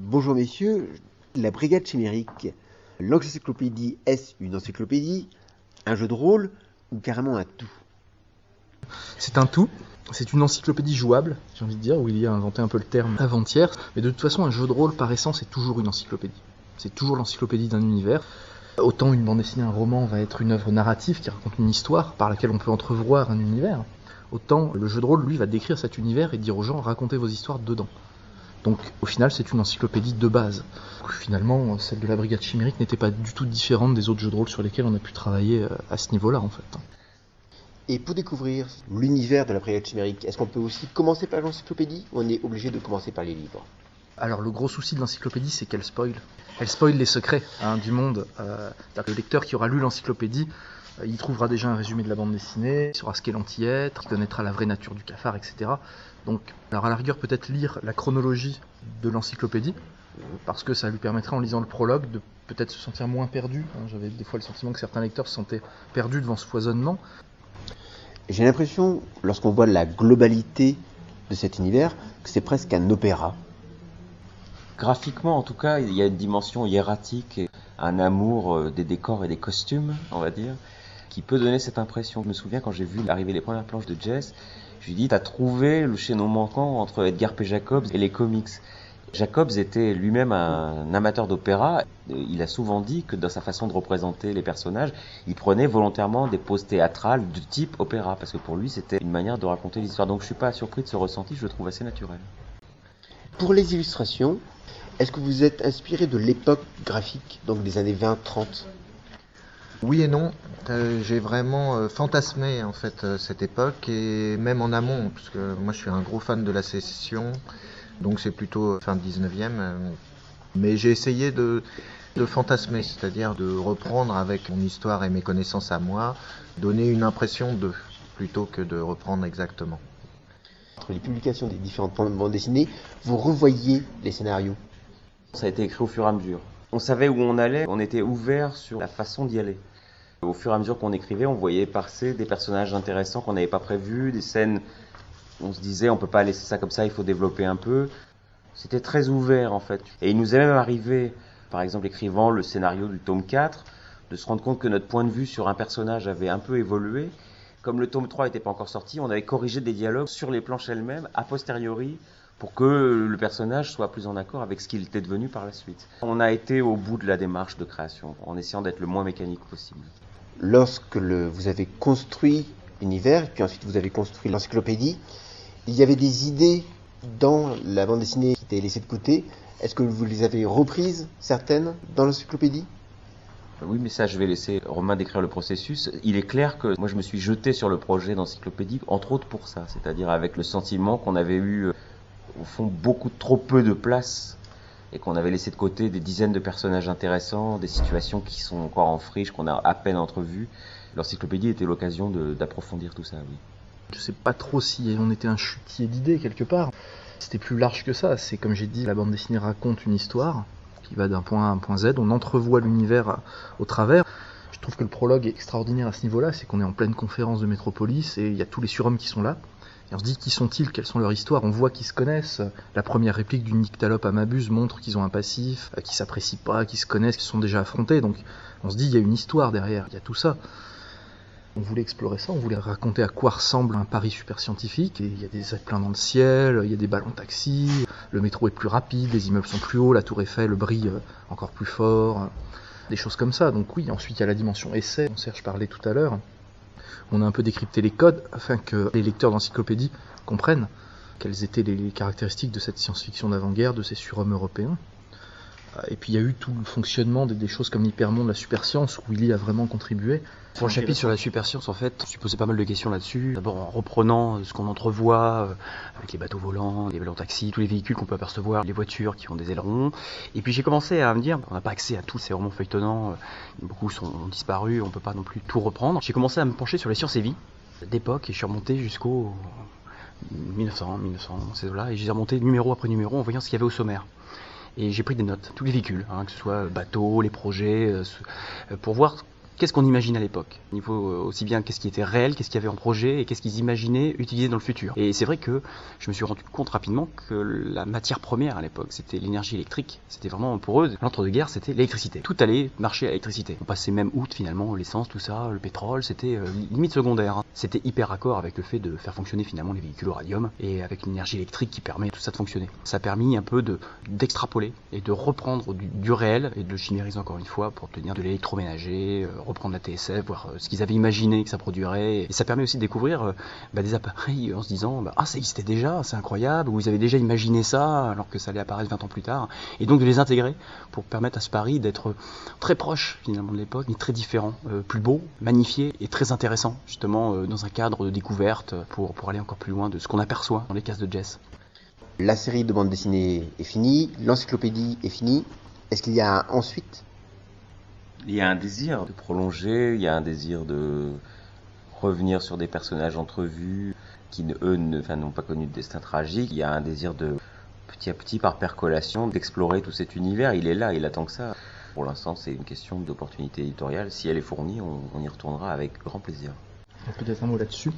Bonjour messieurs, la brigade chimérique, l'encyclopédie est une encyclopédie, un jeu de rôle ou carrément un tout? C'est un tout, c'est une encyclopédie jouable, j'ai envie de dire, où il y a inventé un peu le terme avant-hier, mais de toute façon un jeu de rôle par essence est toujours une encyclopédie. C'est toujours l'encyclopédie d'un univers. Autant une bande dessinée, un roman va être une œuvre narrative qui raconte une histoire par laquelle on peut entrevoir un univers. Autant le jeu de rôle, lui, va décrire cet univers et dire aux gens racontez vos histoires dedans. Donc au final, c'est une encyclopédie de base. finalement, celle de la Brigade Chimérique n'était pas du tout différente des autres jeux de rôle sur lesquels on a pu travailler euh, à ce niveau-là, en fait. Et pour découvrir l'univers de la Brigade Chimérique, est-ce qu'on peut aussi commencer par l'encyclopédie ou on est obligé de commencer par les livres? Alors le gros souci de l'encyclopédie, c'est qu'elle spoil. Elle spoil les secrets hein, du monde. Euh, le lecteur qui aura lu l'encyclopédie, il trouvera déjà un résumé de la bande dessinée, il saura ce qu'est l'anti-être, il connaîtra la vraie nature du cafard, etc. Donc, alors à la rigueur, peut-être lire la chronologie de l'encyclopédie, parce que ça lui permettrait en lisant le prologue de peut-être se sentir moins perdu. Hein. J'avais des fois le sentiment que certains lecteurs se sentaient perdus devant ce foisonnement. J'ai l'impression, lorsqu'on voit la globalité de cet univers, que c'est presque un opéra. Graphiquement, en tout cas, il y a une dimension hiératique et un amour euh, des décors et des costumes, on va dire, qui peut donner cette impression. Je me souviens quand j'ai vu arriver les premières planches de Jess, je lui dit, t'as trouvé le chaînon manquant entre Edgar P. Jacobs et les comics? Jacobs était lui-même un amateur d'opéra. Il a souvent dit que dans sa façon de représenter les personnages, il prenait volontairement des poses théâtrales de type opéra, parce que pour lui c'était une manière de raconter l'histoire. Donc je suis pas surpris de ce ressenti, je le trouve assez naturel. Pour les illustrations, est-ce que vous êtes inspiré de l'époque graphique, donc des années 20-30 oui et non. Euh, j'ai vraiment euh, fantasmé en fait euh, cette époque et même en amont, parce que moi je suis un gros fan de la sécession, donc c'est plutôt fin 19e. mais j'ai essayé de, de fantasmer, c'est-à-dire de reprendre avec mon histoire et mes connaissances à moi, donner une impression de, plutôt que de reprendre exactement. Entre les publications des différentes bandes dessinées, vous revoyez les scénarios ça a été écrit au fur et à mesure. On savait où on allait, on était ouvert sur la façon d'y aller. Au fur et à mesure qu'on écrivait, on voyait passer des personnages intéressants qu'on n'avait pas prévus, des scènes, on se disait on peut pas laisser ça comme ça, il faut développer un peu. C'était très ouvert en fait. Et il nous est même arrivé, par exemple écrivant le scénario du tome 4, de se rendre compte que notre point de vue sur un personnage avait un peu évolué. Comme le tome 3 n'était pas encore sorti, on avait corrigé des dialogues sur les planches elles-mêmes, a posteriori, pour que le personnage soit plus en accord avec ce qu'il était devenu par la suite. On a été au bout de la démarche de création, en essayant d'être le moins mécanique possible. Lorsque vous avez construit l'univers, puis ensuite vous avez construit l'encyclopédie, il y avait des idées dans la bande dessinée qui étaient laissées de côté. Est-ce que vous les avez reprises, certaines, dans l'encyclopédie? Oui, mais ça, je vais laisser Romain décrire le processus. Il est clair que moi, je me suis jeté sur le projet d'encyclopédie, entre autres pour ça, c'est-à-dire avec le sentiment qu'on avait eu au fond beaucoup trop peu de place et qu'on avait laissé de côté des dizaines de personnages intéressants, des situations qui sont encore en friche, qu'on a à peine entrevues. L'encyclopédie était l'occasion d'approfondir tout ça, oui. Je sais pas trop si on était un chutier d'idées quelque part. C'était plus large que ça. C'est comme j'ai dit, la bande dessinée raconte une histoire qui va d'un point A à un point Z. On entrevoit l'univers au travers. Je trouve que le prologue est extraordinaire à ce niveau-là. C'est qu'on est en pleine conférence de Métropolis et il y a tous les surhommes qui sont là on se dit qui sont-ils, quelles sont leurs histoires, on voit qu'ils se connaissent. La première réplique du Nyctalope à Mabuse montre qu'ils ont un passif, euh, qu'ils s'apprécient pas, qu'ils se connaissent, qu'ils sont déjà affrontés. Donc on se dit il y a une histoire derrière, il y a tout ça. On voulait explorer ça, on voulait raconter à quoi ressemble un Paris super scientifique. Et il y a des plein dans le ciel, il y a des ballons taxi, le métro est plus rapide, les immeubles sont plus hauts, la tour Eiffel brille encore plus fort, des choses comme ça. Donc oui, ensuite il y a la dimension essai, dont Serge parlait tout à l'heure on a un peu décrypté les codes afin que les lecteurs d'encyclopédie comprennent quelles étaient les caractéristiques de cette science-fiction d'avant-guerre, de ces surhommes européens. Et puis il y a eu tout le fonctionnement des, choses comme l'hypermonde, la superscience, où il a vraiment contribué. Pour le chapitre sur la superscience, en fait, je posé pas mal de questions là-dessus. D'abord en reprenant ce qu'on entrevoit euh, avec les bateaux volants, les ballons taxis, tous les véhicules qu'on peut apercevoir, les voitures qui ont des ailerons. Et puis j'ai commencé à me dire, on n'a pas accès à tous ces romans feuilletonnants, euh, beaucoup sont disparus, on peut pas non plus tout reprendre. J'ai commencé à me pencher sur les sciences et vie d'époque et je suis remonté jusqu'au 1900, 1900, ces là et j'ai remonté numéro après numéro en voyant ce qu'il y avait au sommaire et j'ai pris des notes, tous les véhicules, hein, que ce soit bateaux, les projets, euh, pour voir qu'est-ce qu'on imagine à l'époque? Il faut aussi bien qu'est-ce qui était réel, qu'est-ce qu'il y avait en projet et qu'est-ce qu'ils imaginaient utiliser dans le futur. Et c'est vrai que je me suis rendu compte rapidement que la matière première à l'époque, c'était l'énergie électrique. C'était vraiment pour eux, l'entre-deux-guerres, c'était l'électricité. Tout allait marcher à l'électricité. On passait même outre finalement l'essence, tout ça, le pétrole, c'était euh, limite secondaire. Hein. C'était hyper raccord avec le fait de faire fonctionner finalement les véhicules au radium et avec l'énergie électrique qui permet tout ça de fonctionner. Ça a permis un peu de d'extrapoler et de reprendre du, réel et de le chimériser encore une fois pour tenir de l'électroménager, euh, reprendre la TSF, voir euh, ce qu'ils avaient imaginé que ça produirait. Et ça permet aussi de découvrir bah, des appareils en se disant bah, ah ça existait déjà, c'est incroyable, ou ils avaient déjà imaginé ça alors que ça allait apparaître 20 ans plus tard. Et donc de les intégrer pour permettre à ce Paris d'être très proche finalement de l'époque, mais très différent, euh, plus beau, magnifié et très intéressant justement euh, dans un cadre de découverte pour, pour aller encore plus loin de ce qu'on aperçoit dans les cases de Jess. La série de bande dessinée est finie, l'encyclopédie est finie. Est-ce qu'il y a ensuite? Il y a un désir de prolonger, il y a un désir de revenir sur des personnages entrevus qui, eux, n'ont pas connu de destin tragique. Il y a un désir de petit à petit, par percolation, d'explorer tout cet univers. Il est là, il attend que ça. Pour l'instant, c'est une question d'opportunité éditoriale. Si elle est fournie, on, y retournera avec grand plaisir. Peut-être un mot là-dessus.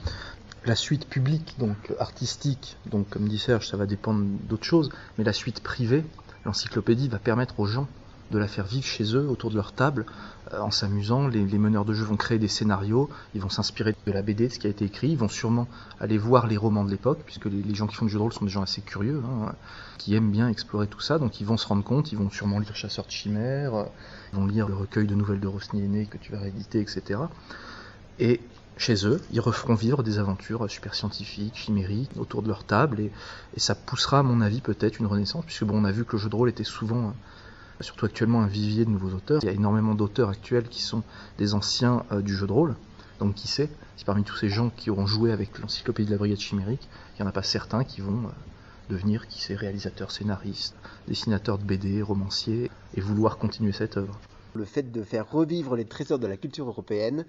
La suite publique, donc artistique, donc comme dit Serge, ça va dépendre d'autres choses, mais la suite privée, l'encyclopédie va permettre aux gens de la faire vivre chez eux, autour de leur table, euh, en s'amusant. Les, meneurs de jeu vont créer des scénarios, ils vont s'inspirer de la BD, de ce qui a été écrit, ils vont sûrement aller voir les romans de l'époque, puisque les, gens qui font du jeu de rôle sont des gens assez curieux, hein, qui aiment bien explorer tout ça, donc ils vont se rendre compte, ils vont sûrement lire Chasseur de chimères, ils vont lire le recueil de nouvelles de Rosny Aîné que tu vas rééditer, etc. Et chez eux, ils referont vivre des aventures super scientifiques, chimériques, autour de leur table, et, et ça poussera, à mon avis, peut-être une renaissance, puisque bon, on a vu que le jeu de rôle était souvent surtout actuellement un vivier de nouveaux auteurs. Il y a énormément d'auteurs actuels qui sont des anciens euh, du jeu de rôle. Donc qui sait, si parmi tous ces gens qui auront joué avec l'encyclopédie de la brigade chimérique, il n'y en a pas certains qui vont euh, devenir, qui sait, réalisateurs, scénaristes, dessinateurs de BD, romanciers, et vouloir continuer cette œuvre. Le fait de faire revivre les trésors de la culture européenne,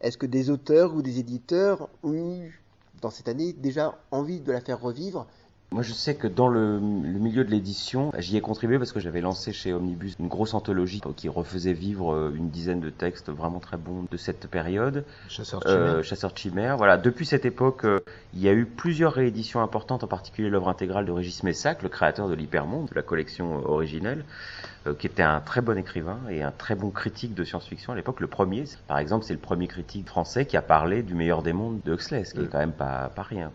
est-ce que des auteurs ou des éditeurs ont eu, dans cette année, déjà envie de la faire revivre moi, je sais que dans le, milieu de l'édition, j'y ai contribué parce que j'avais lancé chez Omnibus une grosse anthologie qui refaisait vivre euh, une dizaine de textes vraiment très bons de cette période. Chasseur de chimères. Euh, Chasseur de chimères. Voilà. Depuis cette époque, euh, il y a eu plusieurs rééditions importantes, en particulier l'œuvre intégrale de Régis Messac, le créateur de l'Hypermonde, de la collection originelle qui était un très bon écrivain et un très bon critique de science-fiction à l'époque. Le premier, par exemple, c'est le premier critique français qui a parlé du meilleur des mondes de Huxley, ce qui est quand même pas, pas rien.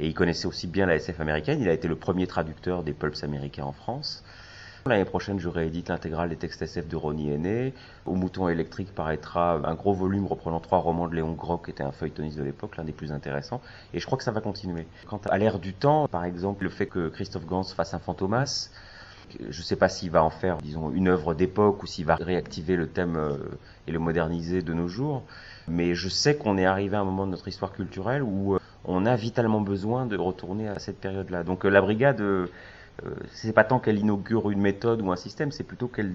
Et il connaissait aussi bien la SF américaine. Il a été le premier traducteur des pulps américains en France. L'année prochaine, je réédite l'intégrale des textes SF de Ronnie Henné. Au Mouton électrique paraîtra un gros volume reprenant trois romans de Léon Grock, qui était un feuilletoniste de l'époque, l'un des plus intéressants. Et je crois que ça va continuer. Quant à l'ère du temps, par exemple, le fait que Christophe Gans fasse un Fantomas, je ne sais pas s'il va en faire, disons, une œuvre d'époque ou s'il va réactiver le thème euh, et le moderniser de nos jours. Mais je sais qu'on est arrivé à un moment de notre histoire culturelle où euh, on a vitalement besoin de retourner à cette période-là. Donc euh, la brigade, euh, euh, c'est pas tant qu'elle inaugure une méthode ou un système, c'est plutôt qu'elle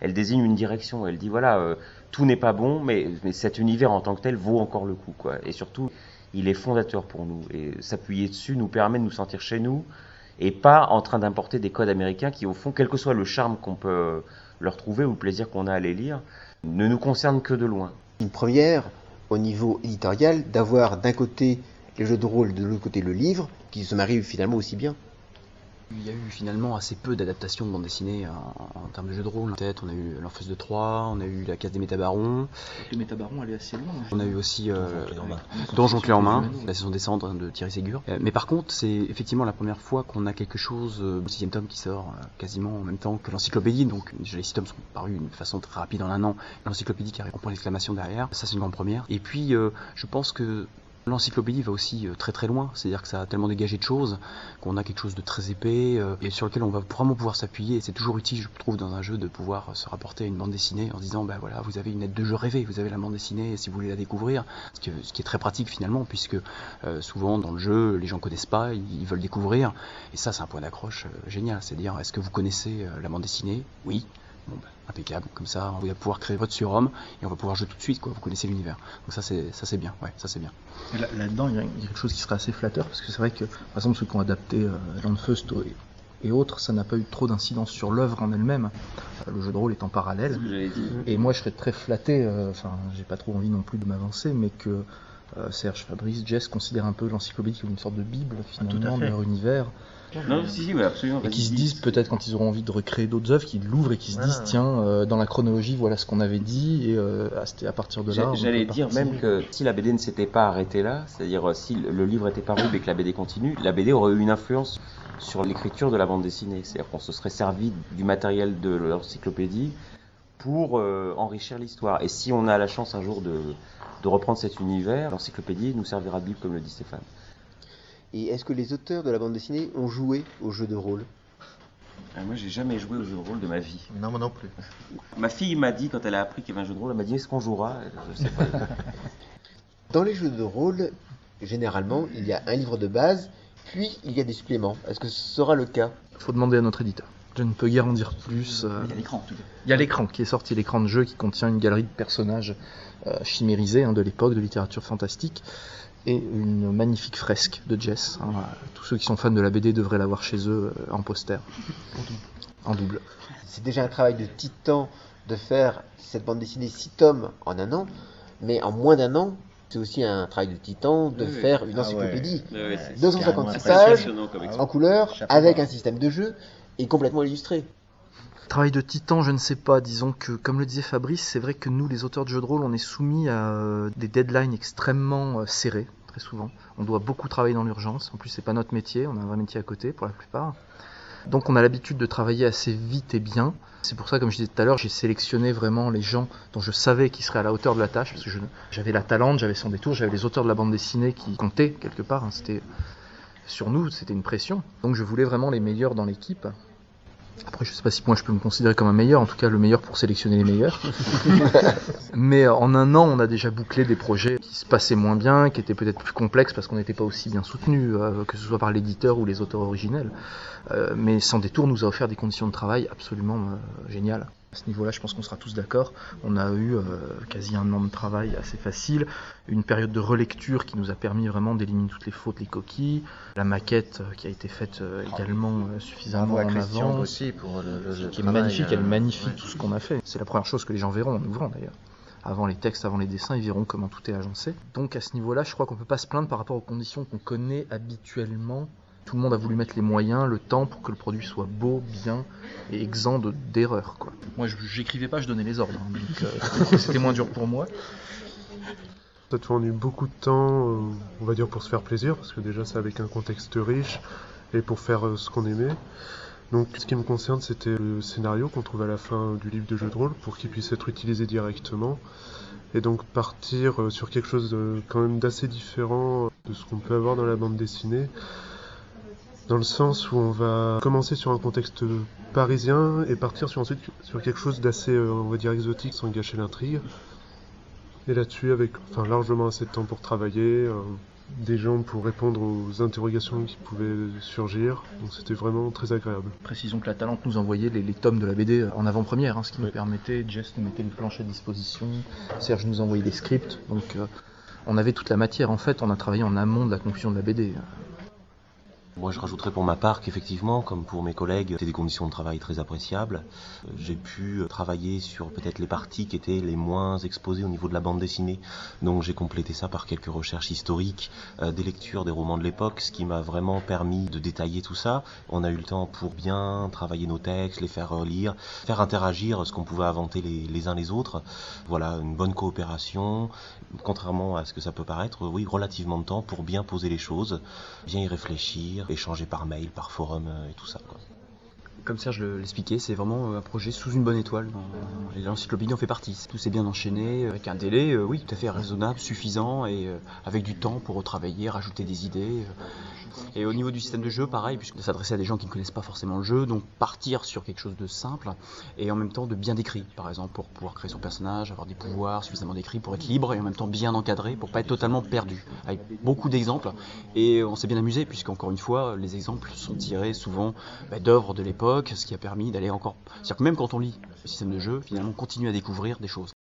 elle désigne une direction. Elle dit voilà, tout n'est pas bon, mais, cet univers en tant que tel vaut encore le coup. Et surtout, il est fondateur pour nous. Et s'appuyer dessus nous permet de nous sentir chez nous et pas en train d'importer des codes américains qui, au fond, quel que soit le charme qu'on peut leur trouver ou le plaisir qu'on a à les lire, ne nous concernent que de loin. Une première au niveau éditorial d'avoir d'un côté les jeux de rôle, de l'autre côté le livre, qui se marient finalement aussi bien. Il y a eu finalement assez peu d'adaptations de bande dessinée en, termes de jeux de rôle. Peut-être, on a eu l'Enfeuse de Troyes, on a eu La Case des Métabarons. Les Métabarons, elle est assez loin. On a eu aussi euh, Donjon Clé en main, la saison des cendres de Thierry Ségur. Euh, mais par contre, c'est effectivement la première fois qu'on a quelque chose, euh, le sixième tome qui sort euh, quasiment en même temps que l'encyclopédie. Donc, les six tomes sont parus d'une façon très rapide en un an. L'encyclopédie qui arrive en point d'exclamation derrière, ça c'est une grande première. Et puis, je pense que L'encyclopédie va aussi euh, très très loin, c'est-à-dire que ça a tellement dégagé de choses qu'on a quelque chose de très épais euh, et sur lequel on va vraiment pouvoir s'appuyer. C'est toujours utile, je trouve, dans un jeu de pouvoir se rapporter à une bande dessinée en disant, ben voilà, vous avez une aide de jeu rêvée, vous avez la bande dessinée si vous voulez la découvrir, ce qui, est très pratique finalement, puisque euh, souvent dans le jeu, les gens connaissent pas, ils, veulent découvrir, et ça c'est un point d'accroche génial, c'est à dire, est-ce que vous connaissez la bande dessinée? Oui. Ben, impeccable. Comme ça, on va pouvoir créer votre surhomme et on va pouvoir jouer tout de suite. Quoi. Vous connaissez l'univers. Donc ça, c'est ça, c'est bien. Ouais, ça, c'est bien. là, dedans il y, a quelque chose qui serait assez flatteur parce que c'est vrai que, par exemple, ceux qui ont adapté euh, Landfust et autres, ça n'a pas eu trop d'incidence sur l'œuvre en elle-même. Euh, Le jeu de rôle est en parallèle. Et moi, je serais très flatté, euh, enfin, j'ai pas trop envie non plus de m'avancer, mais que euh, Serge, Fabrice, Jess considèrent un peu l'encyclopédie comme une sorte de bible, finalement, de leur univers. Non, si, absolument. Et qui se disent dis. peut-être quand ils auront envie de recréer d'autres œuvres, qu'ils l'ouvrent et qu'ils se disent tiens, euh, dans la chronologie, voilà ce qu'on avait dit, et euh, à, c'était à partir de là. J'allais dire partir. même que si la BD ne s'était pas arrêtée là, c'est-à-dire euh, si le le livre était paru et que la BD continue, la BD aurait eu une influence sur l'écriture de la bande dessinée. C'est-à-dire qu'on se serait servi du matériel de l'encyclopédie pour euh, enrichir l'histoire. Et si on a la chance un jour de, de reprendre cet univers, l'encyclopédie nous servira de bible, comme le dit Stéphane. Et est-ce que les auteurs de la bande dessinée ont joué au jeu de rôle? Euh, moi, j'ai jamais joué au jeu de rôle de ma vie. Non, moi non plus. Ma fille m'a dit, quand elle a appris qu'il y avait un jeu de rôle, elle m'a dit est-ce qu'on jouera? Je sais pas. Dans les jeux de rôle, généralement, il y a un livre de base, puis il y a des suppléments. Est-ce que ce sera le cas? Faut demander à notre éditeur. Je ne peux guère en dire plus. euh, Il y a l'écran en tout cas. Il y a l'écran qui est sorti, l'écran de jeu qui contient une galerie de personnages euh, chimérisés hein, de l'époque, de littérature fantastique, et une magnifique fresque de Jess. hein. Tous ceux qui sont fans de la BD devraient l'avoir chez eux euh, en poster. En double. C'est déjà un travail de titan de faire cette bande dessinée 6 tomes en un an, mais en moins d'un an, c'est aussi un travail de titan de Oui, faire une Ah encyclopédie. Ouais, c'est- 256 c'est pages, en couleur, avec un système de jeu, et complètement illustré. Travail de titan, je ne sais pas. Disons que, comme le disait Fabrice, c'est vrai que nous, les auteurs de jeux de rôle, on est soumis à euh, des deadlines extrêmement euh, serrés, très souvent. On doit beaucoup travailler dans l'urgence. En plus, c'est pas notre métier. On a un vrai métier à côté, pour la plupart. Donc, on a l'habitude de travailler assez vite et bien. C'est pour ça, comme je disais tout à l'heure, j'ai sélectionné vraiment les gens dont je savais qu'ils seraient à la hauteur de la tâche, parce que j'avais la Talente, j'avais son détour, j'avais les auteurs de la bande dessinée qui comptaient quelque part. hein. C'était sur nous, c'était une pression. Donc, je voulais vraiment les meilleurs dans l'équipe. Après, je sais pas si moi je peux me considérer comme un meilleur, en tout cas le meilleur pour sélectionner les meilleurs. Mais euh, en un an, on a déjà bouclé des projets qui se passaient moins bien, qui étaient peut-être plus complexes parce qu'on n'était pas aussi bien soutenu, que ce soit par l'éditeur ou les auteurs originels. Euh, mais Sans Détour nous a offert des conditions de travail absolument euh, géniales. À ce niveau-là, je pense qu'on sera tous d'accord. On a eu euh, quasi un an de travail assez facile, une période de relecture qui nous a permis vraiment d'éliminer toutes les fautes, les coquilles, la maquette euh, qui a été faite euh, également euh, suffisamment en Christian aussi pour le, le- qui est travail, magnifique, elle magnifie ouais. tout ce qu'on a fait. C'est la première chose que les gens verront en ouvrant d'ailleurs. Avant les textes, avant les dessins, ils verront comment tout est agencé. Donc à ce niveau-là, je crois qu'on peut pas se plaindre par rapport aux conditions qu'on connaît habituellement. Tout le monde a voulu mettre les moyens, le temps pour que le produit soit beau, bien et exempt de- d'erreurs. quoi. Moi, je j'écrivais pas, je donnais les ordres. hein, donc euh, c'était moins dur pour moi. Ça te fournit beaucoup de temps, euh, on va dire, pour se faire plaisir, parce que déjà c'est avec un contexte riche, et pour faire euh, ce qu'on aimait. Donc ce qui me concerne, c'était le scénario qu'on trouve à la fin du livre de jeu de rôle, pour qu'il puisse être utilisé directement. Et donc partir euh, sur quelque chose de, quand même d'assez différent de ce qu'on peut avoir dans la bande dessinée, dans le sens où on va commencer sur un contexte parisien et partir sur ensuite sur quelque chose d'assez, euh, on va dire, exotique sans gâcher l'intrigue. Et là-dessus, avec enfin, largement assez de temps pour travailler, euh, des gens pour répondre aux interrogations qui pouvaient surgir. Donc c'était vraiment très agréable. Précisons que la Talente nous envoyait les, les tomes de la BD en avant-première, hein, ce qui nous permettait, Jess nous mettait les planches à disposition, Serge nous envoyait les scripts, donc euh, on avait toute la matière. En fait, on a travaillé en amont de la conclusion de la BD. Moi, je rajouterais pour ma part qu'effectivement, comme pour mes collègues, c'était des conditions de travail très appréciables. Euh, J'ai pu euh, travailler sur peut-être les parties qui étaient les moins exposées au niveau de la bande dessinée. Donc, j'ai complété ça par quelques recherches historiques, euh, des lectures des romans de l'époque, ce qui m'a vraiment permis de détailler tout ça. On a eu le temps pour bien travailler nos textes, les faire relire, faire interagir ce qu'on pouvait inventer les, les uns les autres. Voilà, une bonne coopération. Contrairement à ce que ça peut paraître, oui, relativement de temps pour bien poser les choses, bien y réfléchir, échanger par mail, par forum euh, et tout ça. Comme Serge le- l'expliquait, c'est vraiment euh, un projet sous une bonne étoile. l'encyclopédie en fait partie. Tout s'est bien enchaîné, avec un délai, euh, oui, tout à fait raisonnable, suffisant, et euh, avec du temps pour retravailler, rajouter des idées. euh. Et au niveau du système de jeu, pareil, puisque s'adresser à des gens qui ne connaissent pas forcément le jeu, donc partir sur quelque chose de simple, et en même temps de bien décrit, par exemple, pour pouvoir créer son personnage, avoir des pouvoirs suffisamment décrits pour être libre, et en même temps bien encadré, pour pas être totalement perdu. Avec beaucoup d'exemples, et on s'est bien amusé, puisqu'encore une fois, les exemples sont tirés souvent bah, d'œuvres de ce qui a permis d'aller encore. C'est-à-dire que même quand on lit le système de jeu, finalement, on continue à découvrir des choses.